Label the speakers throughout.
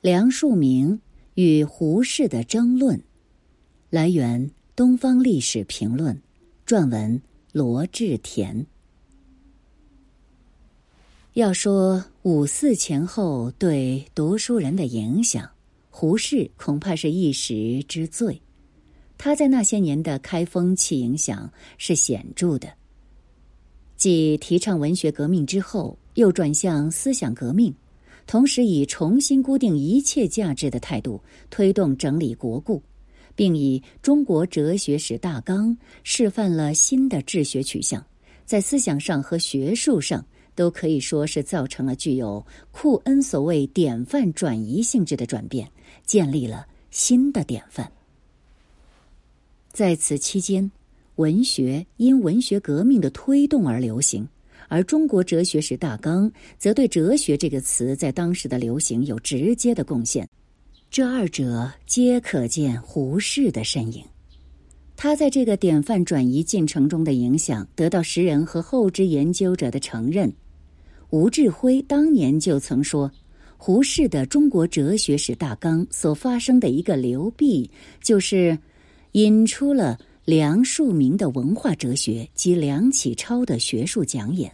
Speaker 1: 梁漱溟与胡适的争论，来源《东方历史评论》，撰文罗志田。要说五四前后对读书人的影响，胡适恐怕是一时之最。他在那些年的开风气影响是显著的。继提倡文学革命之后，又转向思想革命。同时，以重新固定一切价值的态度推动整理国故，并以中国哲学史大纲示范了新的治学取向，在思想上和学术上都可以说是造成了具有库恩所谓典范转移性质的转变，建立了新的典范。在此期间，文学因文学革命的推动而流行。而中国哲学史大纲则对“哲学”这个词在当时的流行有直接的贡献，这二者皆可见胡适的身影。他在这个典范转移进程中的影响得到时人和后之研究者的承认。吴志辉当年就曾说，胡适的中国哲学史大纲所发生的一个流弊，就是引出了梁漱溟的文化哲学及梁启超的学术讲演。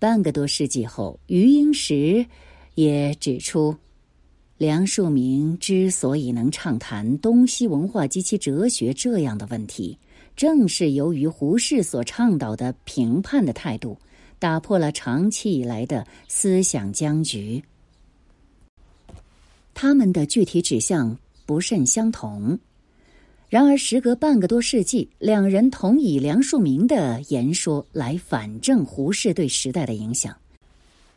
Speaker 1: 半个多世纪后，余英时也指出，梁漱溟之所以能畅谈东西文化及其哲学这样的问题，正是由于胡适所倡导的评判的态度，打破了长期以来的思想僵局。他们的具体指向不甚相同。然而，时隔半个多世纪，两人同以梁漱溟的言说来反证胡适对时代的影响，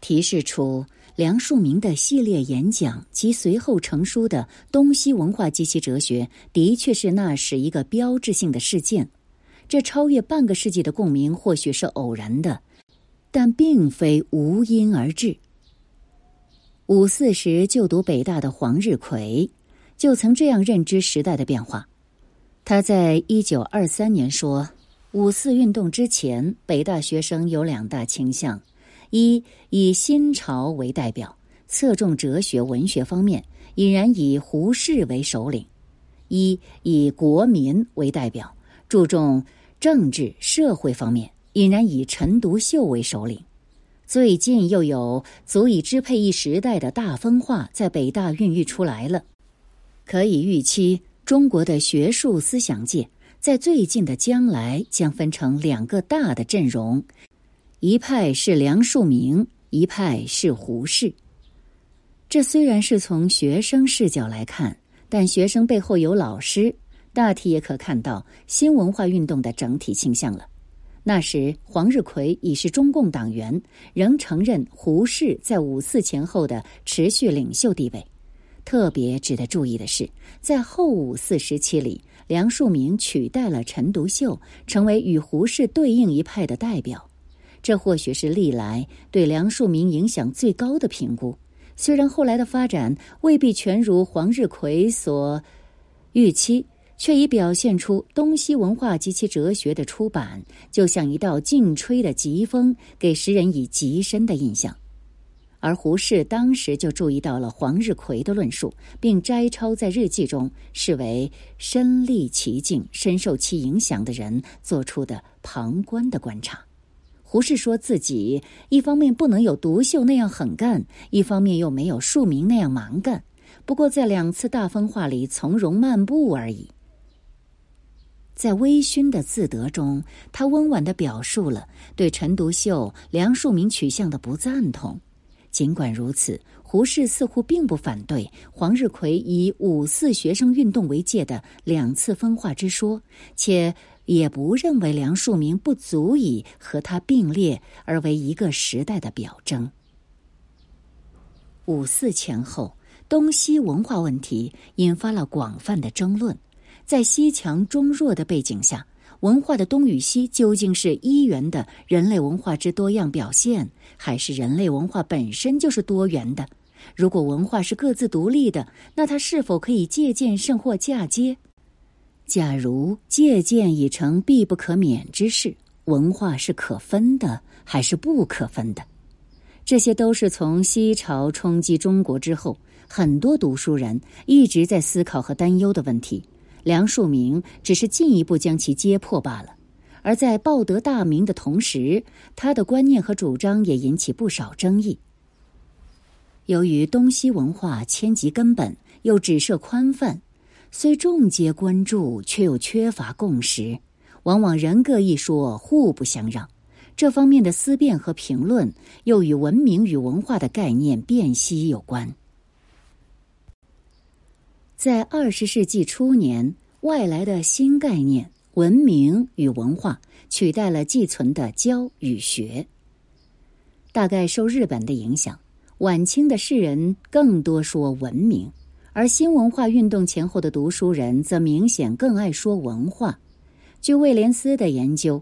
Speaker 1: 提示出梁漱溟的系列演讲及随后成书的《东西文化及其哲学》的确是那时一个标志性的事件。这超越半个世纪的共鸣或许是偶然的，但并非无因而至。五四时就读北大的黄日葵，就曾这样认知时代的变化。他在一九二三年说：“五四运动之前，北大学生有两大倾向：一以新潮为代表，侧重哲学文学方面，已然以胡适为首领；一以国民为代表，注重政治社会方面，已然以陈独秀为首领。最近又有足以支配一时代的大分化在北大孕育出来了，可以预期。”中国的学术思想界在最近的将来将分成两个大的阵容，一派是梁漱溟，一派是胡适。这虽然是从学生视角来看，但学生背后有老师，大体也可看到新文化运动的整体倾向了。那时，黄日葵已是中共党员，仍承认胡适在五四前后的持续领袖地位。特别值得注意的是，在后五四时期里，梁漱溟取代了陈独秀，成为与胡适对应一派的代表。这或许是历来对梁漱溟影响最高的评估。虽然后来的发展未必全如黄日葵所预期，却已表现出东西文化及其哲学的出版，就像一道劲吹的疾风，给时人以极深的印象。而胡适当时就注意到了黄日葵的论述，并摘抄在日记中，视为身历其境、深受其影响的人做出的旁观的观察。胡适说自己一方面不能有独秀那样狠干，一方面又没有庶民那样蛮干，不过在两次大风化里从容漫步而已。在微醺的自得中，他温婉的表述了对陈独秀、梁漱溟取向的不赞同。尽管如此，胡适似乎并不反对黄日葵以五四学生运动为界的两次分化之说，且也不认为梁漱溟不足以和他并列而为一个时代的表征。五四前后，东西文化问题引发了广泛的争论，在西强中弱的背景下。文化的东与西究竟是一元的人类文化之多样表现，还是人类文化本身就是多元的？如果文化是各自独立的，那它是否可以借鉴甚或嫁接？假如借鉴已成必不可免之事，文化是可分的还是不可分的？这些都是从西潮冲击中国之后，很多读书人一直在思考和担忧的问题，梁漱溟只是进一步将其揭破罢了。而在报得大名的同时，他的观念和主张也引起不少争议。由于东西文化迁及根本，又只设宽泛，虽众皆关注，却又缺乏共识，往往人各一说，互不相让。这方面的思辨和评论，又与文明与文化的概念辨析有关。在二十世纪初年，外来的新概念“文明与文化”取代了寄存的“教”与“学”。大概受日本的影响，晚清的士人更多说文明，而新文化运动前后的读书人则明显更爱说文化。据威廉斯的研究。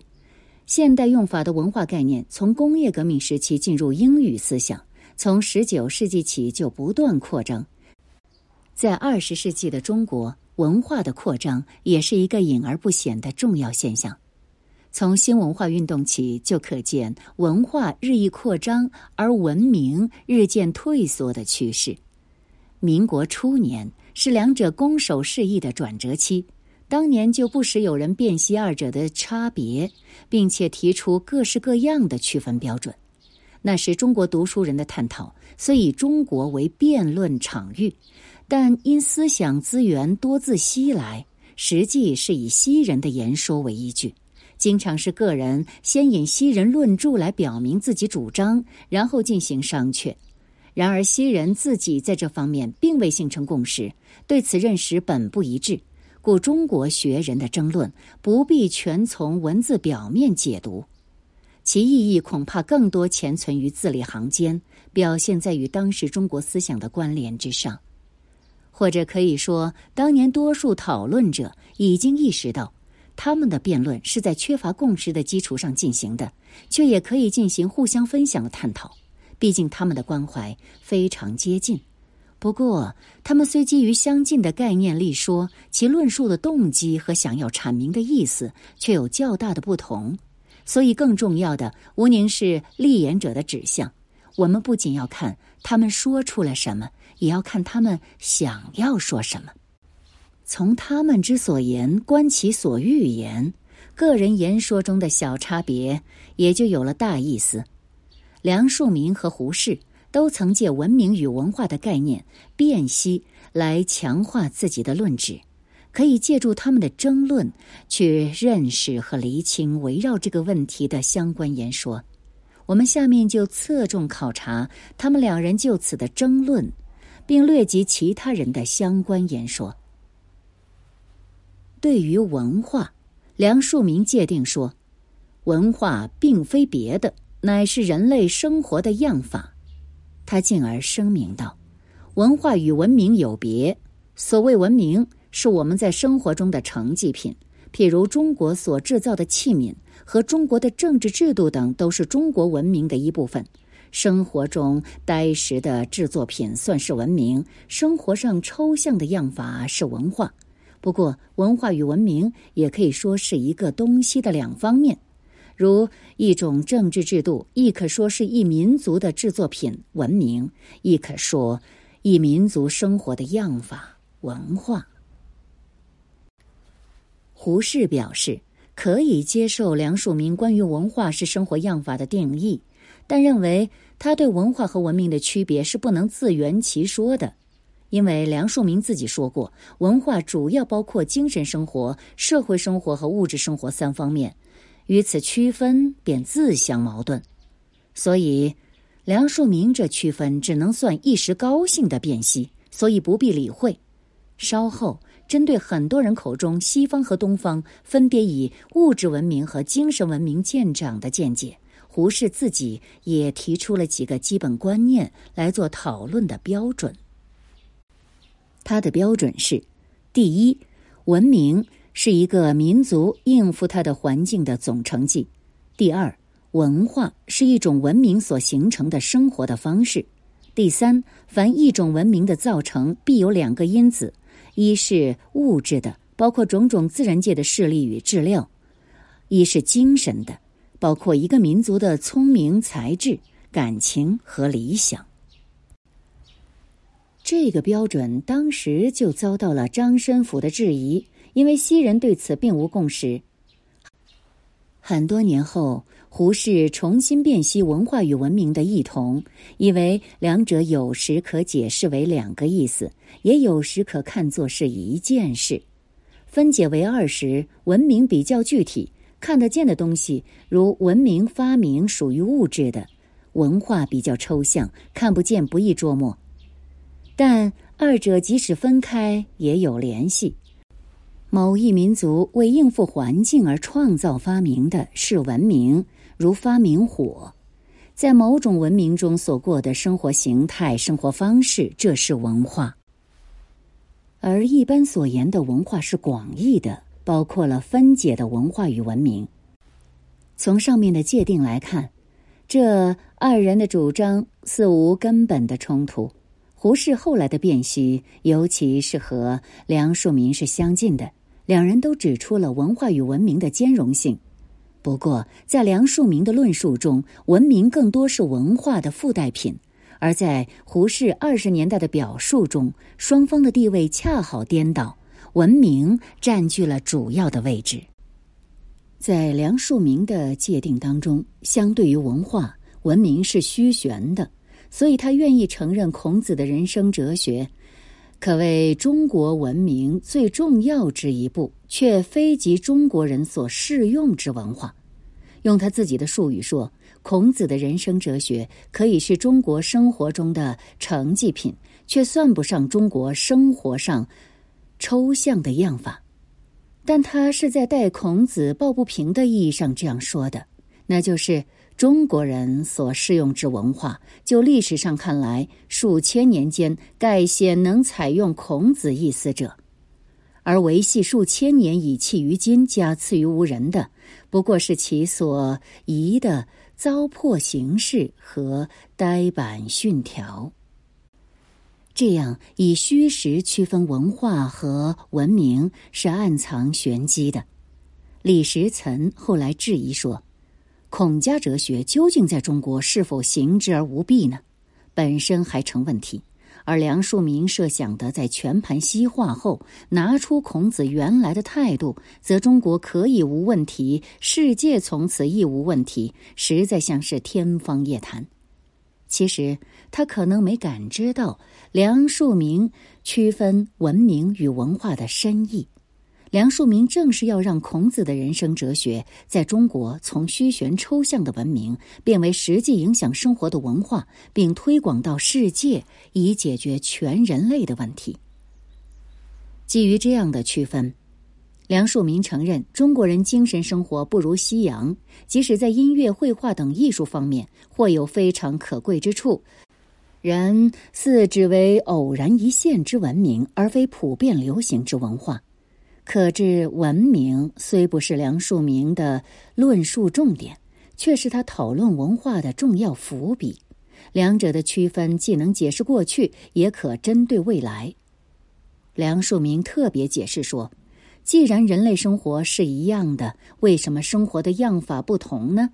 Speaker 1: 现代用法的文化概念从工业革命时期进入英语思想，从十九世纪起就不断扩张。在二十世纪的中国，文化的扩张也是一个隐而不显的重要现象。从新文化运动起，就可见文化日益扩张，而文明日渐退缩的趋势。民国初年是两者攻守适意的转折期。当年就不时有人辨析二者的差别，并且提出各式各样的区分标准。那时中国读书人的探讨虽以中国为辩论场域，但因思想资源多自西来，实际是以西人的言说为依据，经常是个人先引西人论著来表明自己主张，然后进行商榷。然而西人自己在这方面并未形成共识，对此认识本不一致。故中国学人的争论不必全从文字表面解读，其意义恐怕更多潜存于字里行间，表现在与当时中国思想的关联之上。或者可以说，当年多数讨论者已经意识到，他们的辩论是在缺乏共识的基础上进行的，却也可以进行互相分享的探讨。毕竟他们的关怀非常接近。不过，他们虽基于相近的概念立说，其论述的动机和想要阐明的意思却有较大的不同。所以，更重要的无宁是立言者的指向。我们不仅要看他们说出了什么，也要看他们想要说什么。从他们之所言观其所欲言，个人言说中的小差别也就有了大意思。梁漱溟和胡适。都曾借文明与文化的概念辨析来强化自己的论旨，可以借助他们的争论去认识和厘清围绕这个问题的相关言说。我们下面就侧重考察他们两人就此的争论，并略及其他人的相关言说。对于文化，梁漱溟界定说：“文化并非别的，乃是人类生活的样法。”他进而声明道：“文化与文明有别。所谓文明，是我们在生活中的成绩品，譬如中国所制造的器皿和中国的政治制度等，都是中国文明的一部分。生活中呆实的制作品算是文明，生活上抽象的样法是文化。不过，文化与文明也可以说是一个东西的两方面。”如一种政治制度，亦可说是一民族的制作品文明，亦可说一民族生活的样法文化。胡适表示可以接受梁漱溟关于文化是生活样法的定义，但认为他对文化和文明的区别是不能自圆其说的，因为梁漱溟自己说过，文化主要包括精神生活、社会生活和物质生活三方面。与此区分便自相矛盾，所以梁漱溟这区分只能算一时高兴的辨析，所以不必理会。稍后针对很多人口中西方和东方分别以物质文明和精神文明见长的见解，胡适自己也提出了几个基本观念来做讨论的标准。他的标准是：第一，文明。是一个民族应付它的环境的总成绩。第二，文化是一种文明所形成的生活的方式。第三，凡一种文明的造成，必有两个因子：一是物质的，包括种种自然界的势力与质料；一是精神的，包括一个民族的聪明才智、感情和理想。这个标准当时就遭到了张申府的质疑，因为西人对此并无共识。很多年后，胡适重新辨析文化与文明的异同，以为两者有时可解释为两个意思，也有时可看作是一件事。分解为二时，文明比较具体，看得见的东西，如文明发明属于物质的；文化比较抽象，看不见，不易捉摸。但二者即使分开，也有联系。某一民族为应付环境而创造发明的是文明，如发明火，在某种文明中所过的生活形态、生活方式，这是文化。而一般所言的文化是广义的，包括了分解的文化与文明。从上面的界定来看，这二人的主张似无根本的冲突。胡适后来的辨析，尤其是和梁漱溟是相近的。两人都指出了文化与文明的兼容性，不过在梁漱溟的论述中，文明更多是文化的附带品；而在胡适二十年代的表述中，双方的地位恰好颠倒，文明占据了主要的位置。在梁漱溟的界定当中，相对于文化，文明是虚悬的，所以他愿意承认孔子的人生哲学。可谓中国文明最重要之一步，却非及中国人所适用之文化。用他自己的术语说，孔子的人生哲学可以是中国生活中的成绩品，却算不上中国生活上抽象的样法。但他是在带孔子抱不平的意义上这样说的，那就是。中国人所适用之文化，就历史上看来，数千年间盖鲜能采用孔子意思者，而维系数千年以弃于今，加赐于无人的，不过是其所宜的糟粕形式和呆板训条。这样以虚实区分文化和文明，是暗藏玄机的。李时岑后来质疑说。孔家哲学究竟在中国是否行之而无弊呢？本身还成问题。而梁漱溟设想的在全盘西化后拿出孔子原来的态度，则中国可以无问题，世界从此亦无问题，实在像是天方夜谭。其实他可能没感知到梁漱溟区分文明与文化的深意。梁漱溟正是要让孔子的人生哲学在中国从虚玄抽象的文明变为实际影响生活的文化，并推广到世界，以解决全人类的问题。基于这样的区分，梁漱溟承认中国人精神生活不如西洋，即使在音乐、绘画等艺术方面或有非常可贵之处，然似只为偶然一现之文明，而非普遍流行之文化。可知，文明虽不是梁漱溟的论述重点，却是他讨论文化的重要伏笔。两者的区分既能解释过去，也可针对未来。梁漱溟特别解释说：“既然人类生活是一样的，为什么生活的样法不同呢？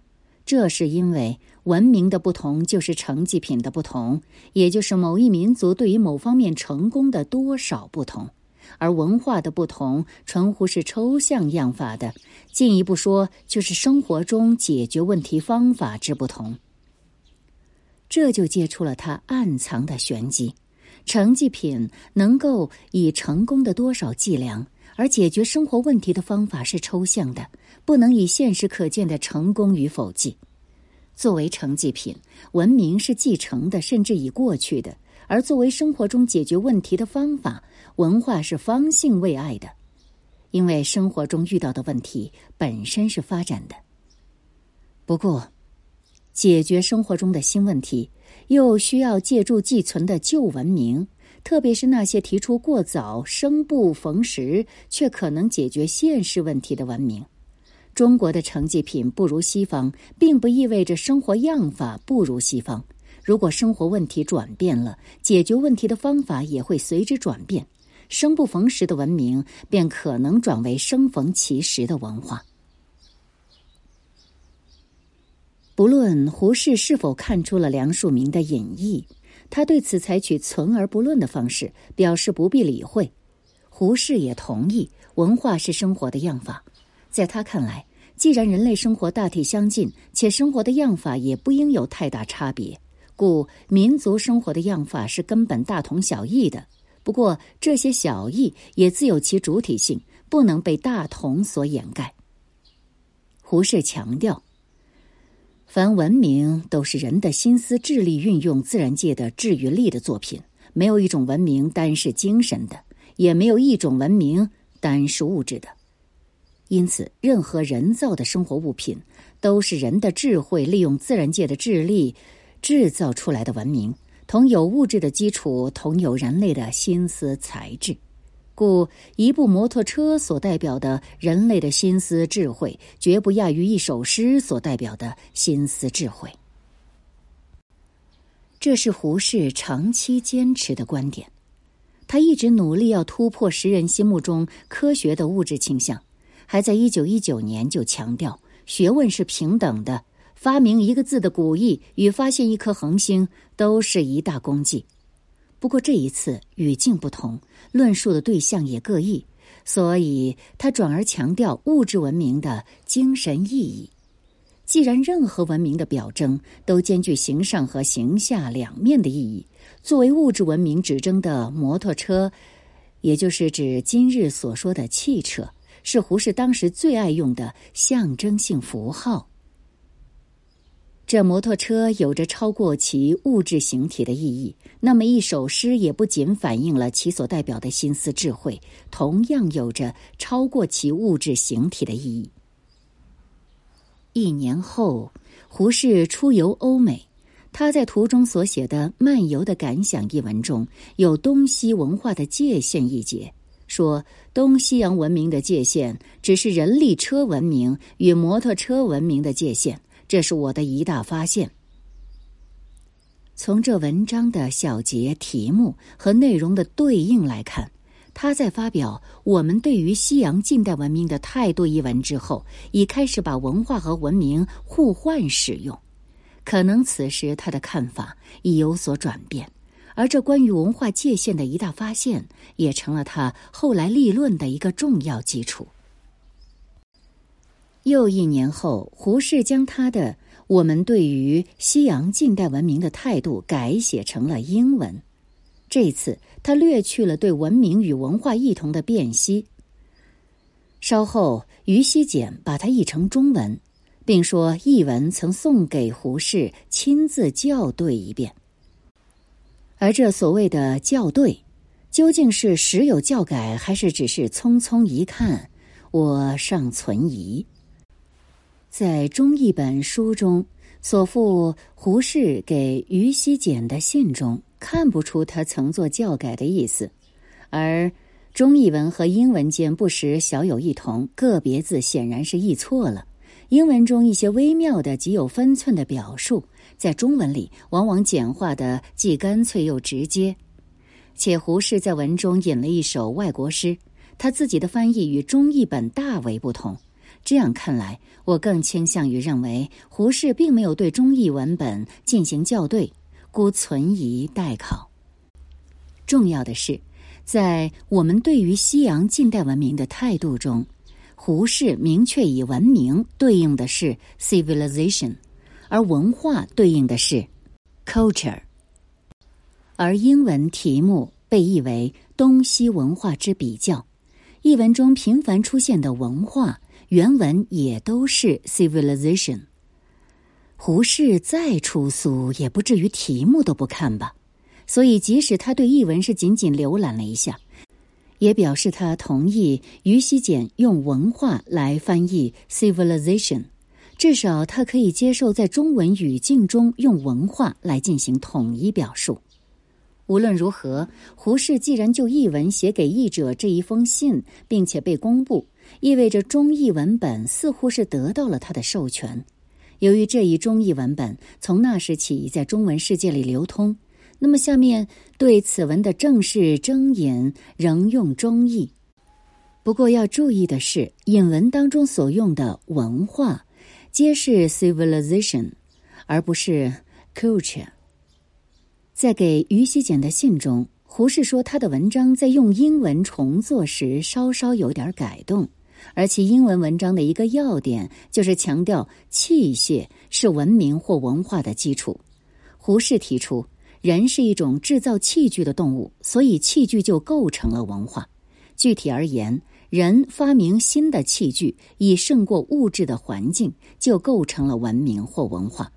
Speaker 1: 这是因为文明的不同就是成绩品的不同，也就是某一民族对于某方面成功的多少不同。”而文化的不同，纯乎是抽象样法的；进一步说，就是生活中解决问题方法之不同。这就揭出了它暗藏的玄机：成绩品能够以成功的多少计量，而解决生活问题的方法是抽象的，不能以现实可见的成功与否计。作为成绩品，文明是继承的，甚至已过去的；而作为生活中解决问题的方法，文化是方兴未艾的，因为生活中遇到的问题本身是发展的。不过，解决生活中的新问题，又需要借助寄存的旧文明，特别是那些提出过早、生不逢时却可能解决现实问题的文明。中国的成绩品不如西方，并不意味着生活样法不如西方。如果生活问题转变了，解决问题的方法也会随之转变。生不逢时的文明，便可能转为生逢其时的文化。不论胡适是否看出了梁漱溟的隐意，他对此采取存而不论的方式，表示不必理会。胡适也同意，文化是生活的样法。在他看来，既然人类生活大体相近，且生活的样法也不应有太大差别，故民族生活的样法是根本大同小异的。不过，这些小异也自有其主体性，不能被大同所掩盖。胡适强调。凡文明都是人的心思智力运用自然界的智与力的作品，没有一种文明单是精神的，也没有一种文明单是物质的。因此，任何人造的生活物品都是人的智慧利用自然界的智力制造出来的文明，同有物质的基础，同有人类的心思才智。故一部摩托车所代表的人类的心思智慧，绝不亚于一首诗所代表的心思智慧。这是胡适长期坚持的观点。他一直努力要突破时人心目中科学的物质倾向，还在一九一九年就强调学问是平等的，发明一个字的古意与发现一颗恒星都是一大功绩。不过这一次语境不同。论述的对象也各异，所以他转而强调物质文明的精神意义。既然任何文明的表征都兼具形上和形下两面的意义，作为物质文明指征的摩托车，也就是指今日所说的汽车，是胡适当时最爱用的象征性符号。这摩托车有着超过其物质形体的意义，那么一首诗也不仅反映了其所代表的心思智慧，同样有着超过其物质形体的意义。一年后，胡适出游欧美，他在途中所写的《漫游的感想》一文中有东西文化的界限一节，说东西洋文明的界限只是人力车文明与摩托车文明的界限。这是我的一大发现。从这文章的小节、题目和内容的对应来看，他在发表《我们对于西洋近代文明的态度》一文之后，已开始把文化和文明互换使用。可能此时他的看法已有所转变，而这关于文化界限的一大发现，也成了他后来立论的一个重要基础。又一年后，胡适将他的《我们对于西洋近代文明的态度》改写成了英文。这次他略去了对文明与文化异同的辨析。稍后，于西简把它译成中文，并说译文曾送给胡适亲自校对一遍。而这所谓的校对，究竟是实有校改，还是只是匆匆一看，我尚存疑。在中译本书中所附胡适给于西简的信中，看不出他曾做教改的意思；而中译文和英文间不时小有异同，个别字显然是译错了。英文中一些微妙的、极有分寸的表述，在中文里往往简化的既干脆又直接。且胡适在文中引了一首外国诗，他自己的翻译与中译本大为不同。这样看来，我更倾向于认为胡适并没有对中译文本进行校对，故存疑待考。重要的是，在我们对于西洋近代文明的态度中，胡适明确以文明对应的是 civilization，而文化对应的是 culture。而英文题目被译为“东西文化之比较”，译文中频繁出现的文化。原文也都是 civilization。胡适再出俗，也不至于题目都不看吧？所以，即使他对译文是仅仅浏览了一下，也表示他同意于西简用文化来翻译 civilization。至少，他可以接受在中文语境中用文化来进行统一表述。无论如何，胡适既然就译文写给译者这一封信，并且被公布。意味着中译文本似乎是得到了他的授权。由于这一中译文本从那时起在中文世界里流通，那么下面对此文的正式征引仍用中译。不过要注意的是，引文当中所用的文化，皆是 civilization，而不是 culture。在给于西简的信中，胡适说他的文章在用英文重做时稍稍有点改动，而其英文文章的一个要点就是强调器械是文明或文化的基础。胡适提出，人是一种制造器具的动物，所以器具就构成了文化。具体而言，人发明新的器具以胜过物质的环境，就构成了文明或文化。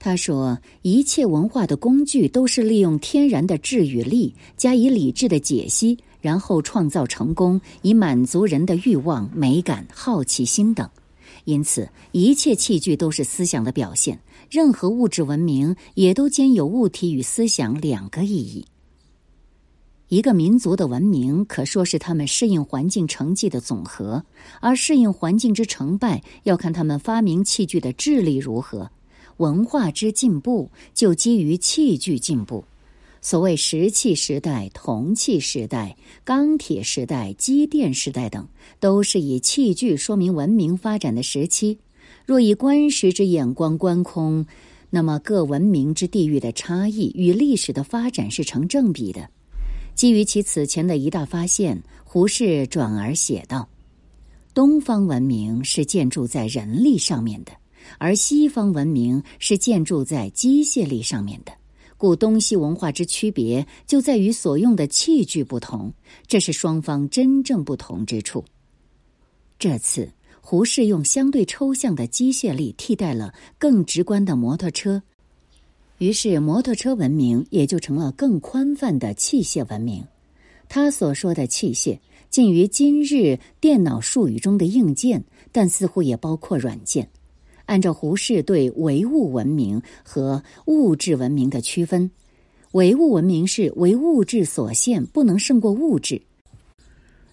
Speaker 1: 他说：“一切文化的工具都是利用天然的智与力，加以理智的解析，然后创造成功，以满足人的欲望、美感、好奇心等。因此，一切器具都是思想的表现。任何物质文明也都兼有物体与思想两个意义。一个民族的文明可说是他们适应环境成绩的总和，而适应环境之成败，要看他们发明器具的智力如何。”文化之进步就基于器具进步。所谓石器时代、铜器时代、钢铁时代、机电时代等，都是以器具说明文明发展的时期。若以观时之眼光观空，那么各文明之地域的差异与历史的发展是成正比的。基于其此前的一大发现，胡适转而写道：“东方文明是建筑在人力上面的。”而西方文明是建筑在机械力上面的，故东西文化之区别就在于所用的器具不同，这是双方真正不同之处。这次胡适用相对抽象的机械力替代了更直观的摩托车，于是摩托车文明也就成了更宽泛的器械文明。他所说的器械，近于今日电脑术语中的硬件，但似乎也包括软件。按照胡适对唯物文明和物质文明的区分，唯物文明是为物质所限，不能胜过物质；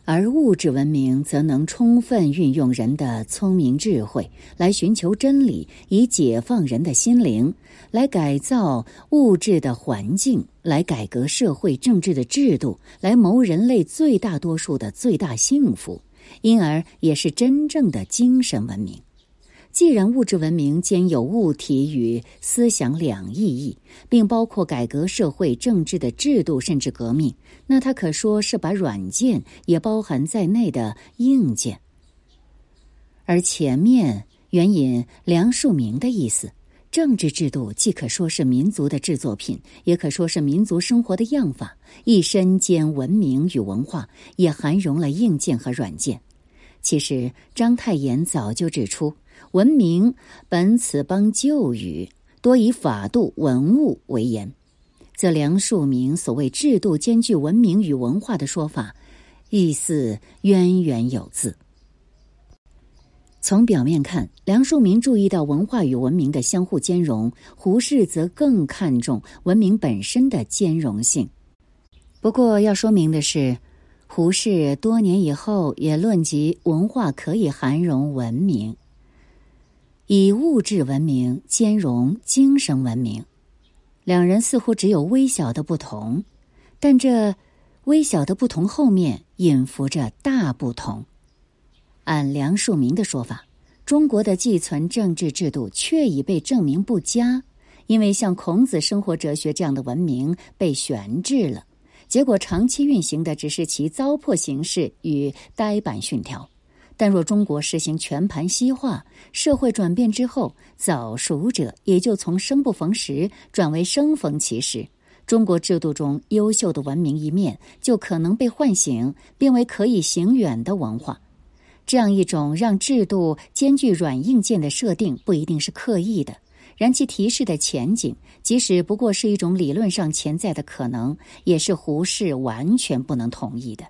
Speaker 1: 而物质文明则能充分运用人的聪明智慧来寻求真理，以解放人的心灵，来改造物质的环境，来改革社会政治的制度，来谋人类最大多数的最大幸福，因而也是真正的精神文明。既然物质文明兼有物体与思想两意义，并包括改革社会政治的制度，甚至革命，那它可说是把软件也包含在内的硬件。而前面援引梁漱溟的意思，政治制度既可说是民族的制作品，也可说是民族生活的样法，一身兼文明与文化，也含容了硬件和软件。其实章太炎早就指出。文明本此邦旧语，多以法度文物为言，则梁漱溟所谓制度兼具文明与文化的说法，意思渊源有自。从表面看，梁漱溟注意到文化与文明的相互兼容，胡适则更看重文明本身的兼容性。不过要说明的是，胡适多年以后也论及文化可以涵容文明。以物质文明兼容精神文明，两人似乎只有微小的不同，但这微小的不同后面隐伏着大不同。按梁漱溟的说法，中国的寄存政治制度确已被证明不佳，因为像孔子生活哲学这样的文明被悬置了，结果长期运行的只是其糟粕形式与呆板训条。但若中国实行全盘西化，社会转变之后，早熟者也就从生不逢时转为生逢其时，中国制度中优秀的文明一面就可能被唤醒，变为可以行远的文化。这样一种让制度兼具软硬件的设定，不一定是刻意的，然其提示的前景，即使不过是一种理论上潜在的可能，也是胡适完全不能同意的。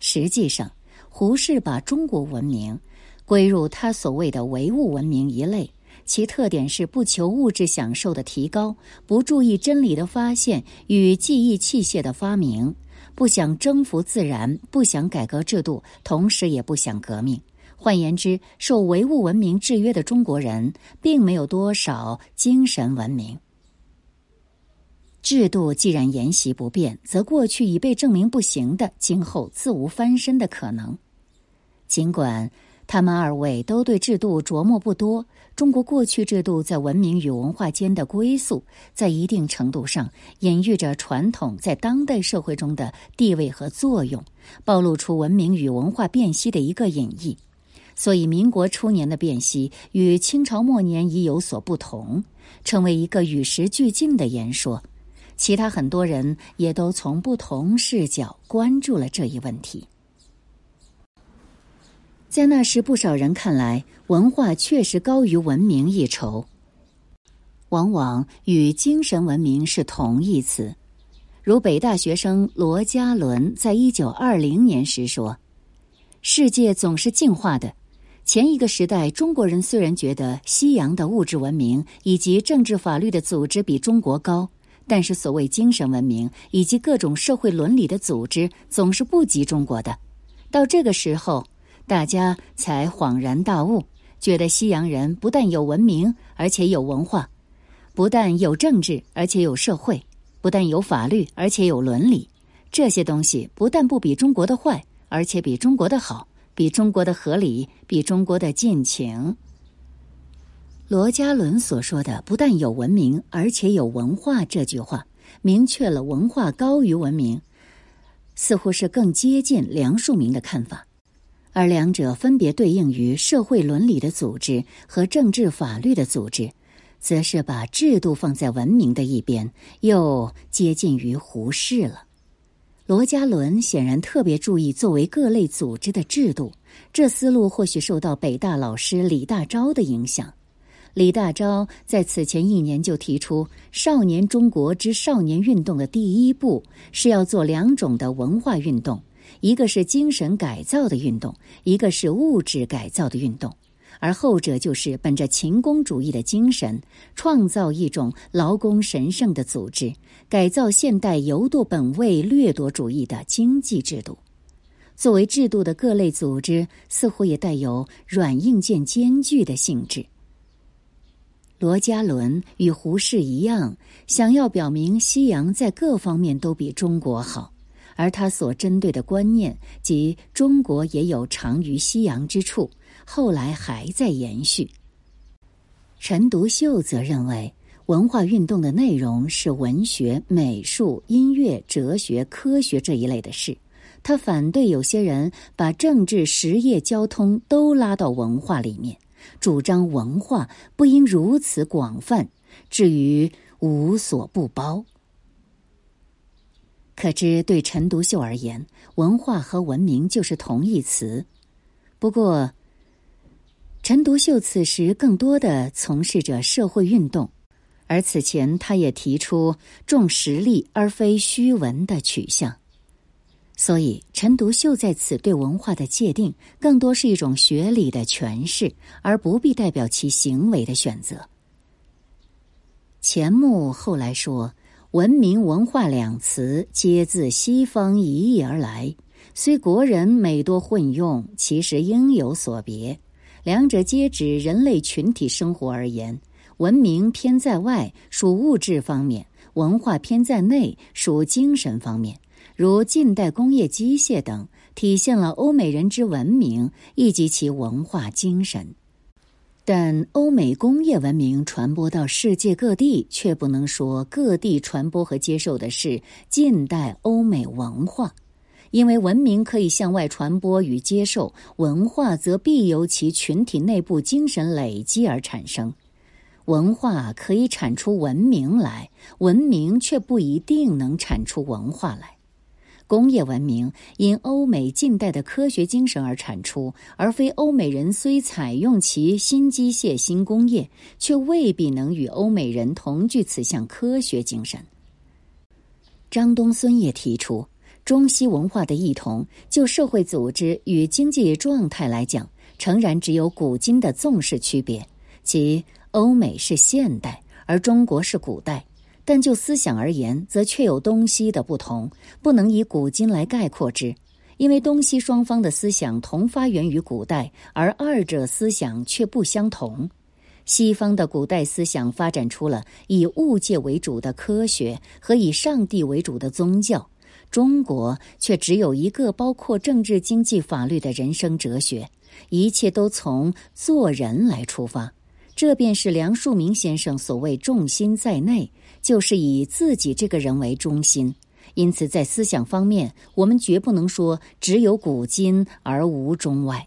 Speaker 1: 实际上。胡适把中国文明归入他所谓的唯物文明一类，其特点是不求物质享受的提高，不注意真理的发现与记忆器械的发明，不想征服自然，不想改革制度，同时也不想革命。换言之，受唯物文明制约的中国人，并没有多少精神文明。制度既然沿袭不变，则过去已被证明不行的，今后自无翻身的可能。尽管他们二位都对制度琢磨不多。中国过去制度在文明与文化间的归宿，在一定程度上隐喻着传统在当代社会中的地位和作用，暴露出文明与文化辨析的一个隐逸。所以，民国初年的辨析与清朝末年已有所不同，成为一个与时俱进的言说。其他很多人也都从不同视角关注了这一问题。在那时，不少人看来，文化确实高于文明一筹，往往与精神文明是同义词。如北大学生罗家伦在一九二零年时说：“世界总是进化的。前一个时代，中国人虽然觉得西洋的物质文明以及政治法律的组织比中国高，但是所谓精神文明以及各种社会伦理的组织总是不及中国的。到这个时候。”大家才恍然大悟，觉得西洋人不但有文明，而且有文化；不但有政治，而且有社会；不但有法律，而且有伦理。这些东西不但不比中国的坏，而且比中国的好，比中国的合理，比中国的尽情。罗家伦所说的“不但有文明，而且有文化”这句话，明确了文化高于文明，似乎是更接近梁漱溟的看法。而两者分别对应于社会伦理的组织和政治法律的组织，则是把制度放在文明的一边，又接近于胡适了。罗家伦显然特别注意作为各类组织的制度，这思路或许受到北大老师李大钊的影响。李大钊在此前一年就提出，少年中国之少年运动的第一步是要做两种的文化运动。一个是精神改造的运动，一个是物质改造的运动，而后者就是本着勤工主义的精神，创造一种劳工神圣的组织，改造现代犹夺本位掠夺主义的经济制度。作为制度的各类组织，似乎也带有软硬件兼具的性质。罗家伦与胡适一样，想要表明西洋在各方面都比中国好。而他所针对的观念，即中国也有长于西洋之处，后来还在延续。陈独秀则认为，文化运动的内容是文学、美术、音乐、哲学、科学这一类的事。他反对有些人把政治、实业、交通都拉到文化里面，主张文化不应如此广泛，至于无所不包。可知，对陈独秀而言，文化和文明就是同义词。不过，陈独秀此时更多的从事着社会运动，而此前他也提出重实力而非虚文的取向。所以，陈独秀在此对文化的界定，更多是一种学理的诠释，而不必代表其行为的选择。钱穆后来说。文明文化两词皆自西方移义而来，虽国人每多混用，其实应有所别。两者皆指人类群体生活而言，文明偏在外，属物质方面；文化偏在内，属精神方面。如近代工业机械等，体现了欧美人之文明以及其文化精神。但欧美工业文明传播到世界各地，却不能说各地传播和接受的是近代欧美文化，因为文明可以向外传播与接受，文化则必由其群体内部精神累积而产生。文化可以产出文明来，文明却不一定能产出文化来。工业文明因欧美近代的科学精神而产出，而非欧美人虽采用其新机械、新工业，却未必能与欧美人同具此项科学精神。张东荪也提出，中西文化的异同，就社会组织与经济状态来讲，诚然只有古今的纵式区别，即欧美是现代，而中国是古代。但就思想而言，则确有东西的不同，不能以古今来概括之。因为东西双方的思想同发源于古代，而二者思想却不相同。西方的古代思想发展出了以物界为主的科学和以上帝为主的宗教，中国却只有一个包括政治、经济、法律的人生哲学，一切都从做人来出发。这便是梁漱溟先生所谓“重心在内”，就是以自己这个人为中心。因此，在思想方面，我们绝不能说只有古今而无中外。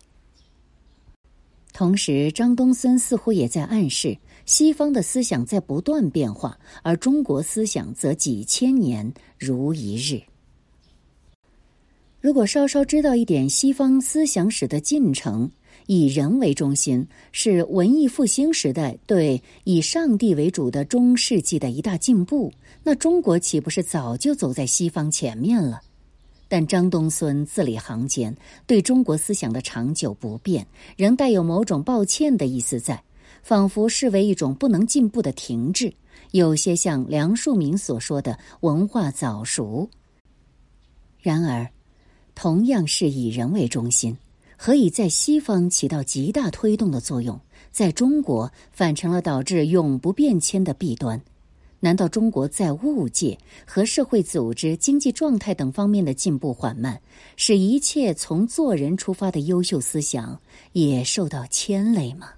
Speaker 1: 同时，张东荪似乎也在暗示，西方的思想在不断变化，而中国思想则几千年如一日。如果稍稍知道一点西方思想史的进程，以人为中心是文艺复兴时代对以上帝为主的中世纪的一大进步。那中国岂不是早就走在西方前面了？但张东荪字里行间对中国思想的长久不变，仍带有某种抱歉的意思在，仿佛视为一种不能进步的停滞，有些像梁漱溟所说的文化早熟。然而，同样是以人为中心。何以在西方起到极大推动的作用，在中国反成了导致永不变迁的弊端。难道中国在物界和社会组织、经济状态等方面的进步缓慢，使一切从做人出发的优秀思想也受到牵累吗？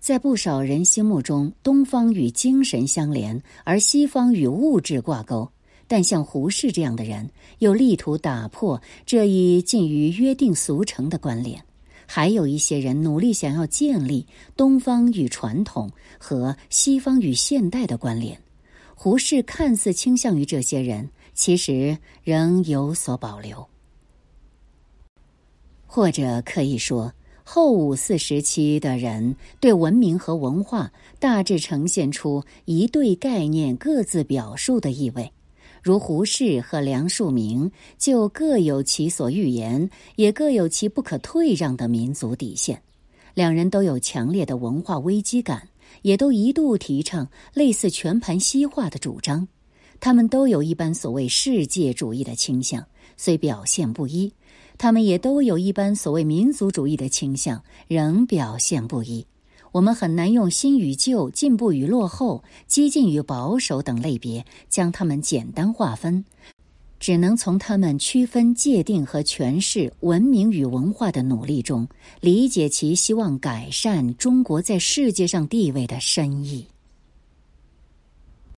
Speaker 1: 在不少人心目中，东方与精神相连，而西方与物质挂钩。但像胡适这样的人，又力图打破这一近于约定俗成的关联；还有一些人努力想要建立东方与传统和西方与现代的关联。胡适看似倾向于这些人，其实仍有所保留。或者可以说，后五四时期的人对文明和文化大致呈现出一对概念各自表述的意味。如胡适和梁漱溟，就各有其所欲言，也各有其不可退让的民族底线。两人都有强烈的文化危机感，也都一度提倡类似全盘西化的主张。他们都有一般所谓世界主义的倾向，虽表现不一；他们也都有一般所谓民族主义的倾向，仍表现不一。我们很难用新与旧、进步与落后、激进与保守等类别将它们简单划分，只能从他们区分、界定和诠释文明与文化的努力中，理解其希望改善中国在世界上地位的深意。